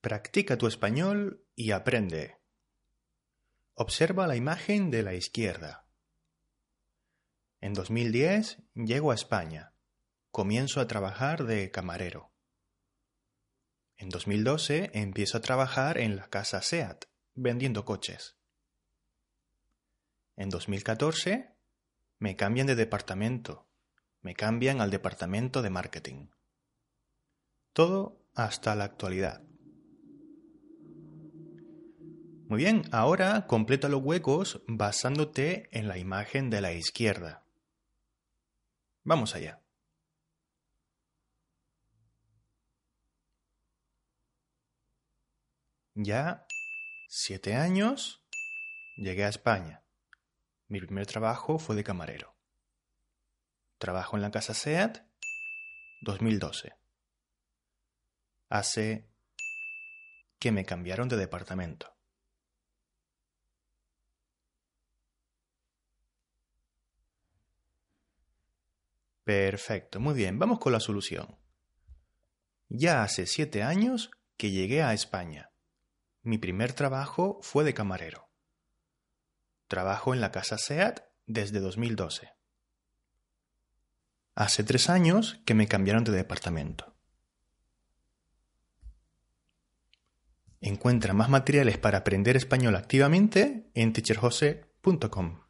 Practica tu español y aprende. Observa la imagen de la izquierda. En 2010 llego a España. Comienzo a trabajar de camarero. En 2012 empiezo a trabajar en la casa SEAT, vendiendo coches. En 2014 me cambian de departamento. Me cambian al departamento de marketing. Todo hasta la actualidad. Muy bien, ahora completa los huecos basándote en la imagen de la izquierda. Vamos allá. Ya siete años llegué a España. Mi primer trabajo fue de camarero. Trabajo en la casa SEAT 2012. Hace que me cambiaron de departamento. Perfecto, muy bien, vamos con la solución. Ya hace siete años que llegué a España. Mi primer trabajo fue de camarero. Trabajo en la casa SEAT desde 2012. Hace tres años que me cambiaron de departamento. Encuentra más materiales para aprender español activamente en teacherjose.com.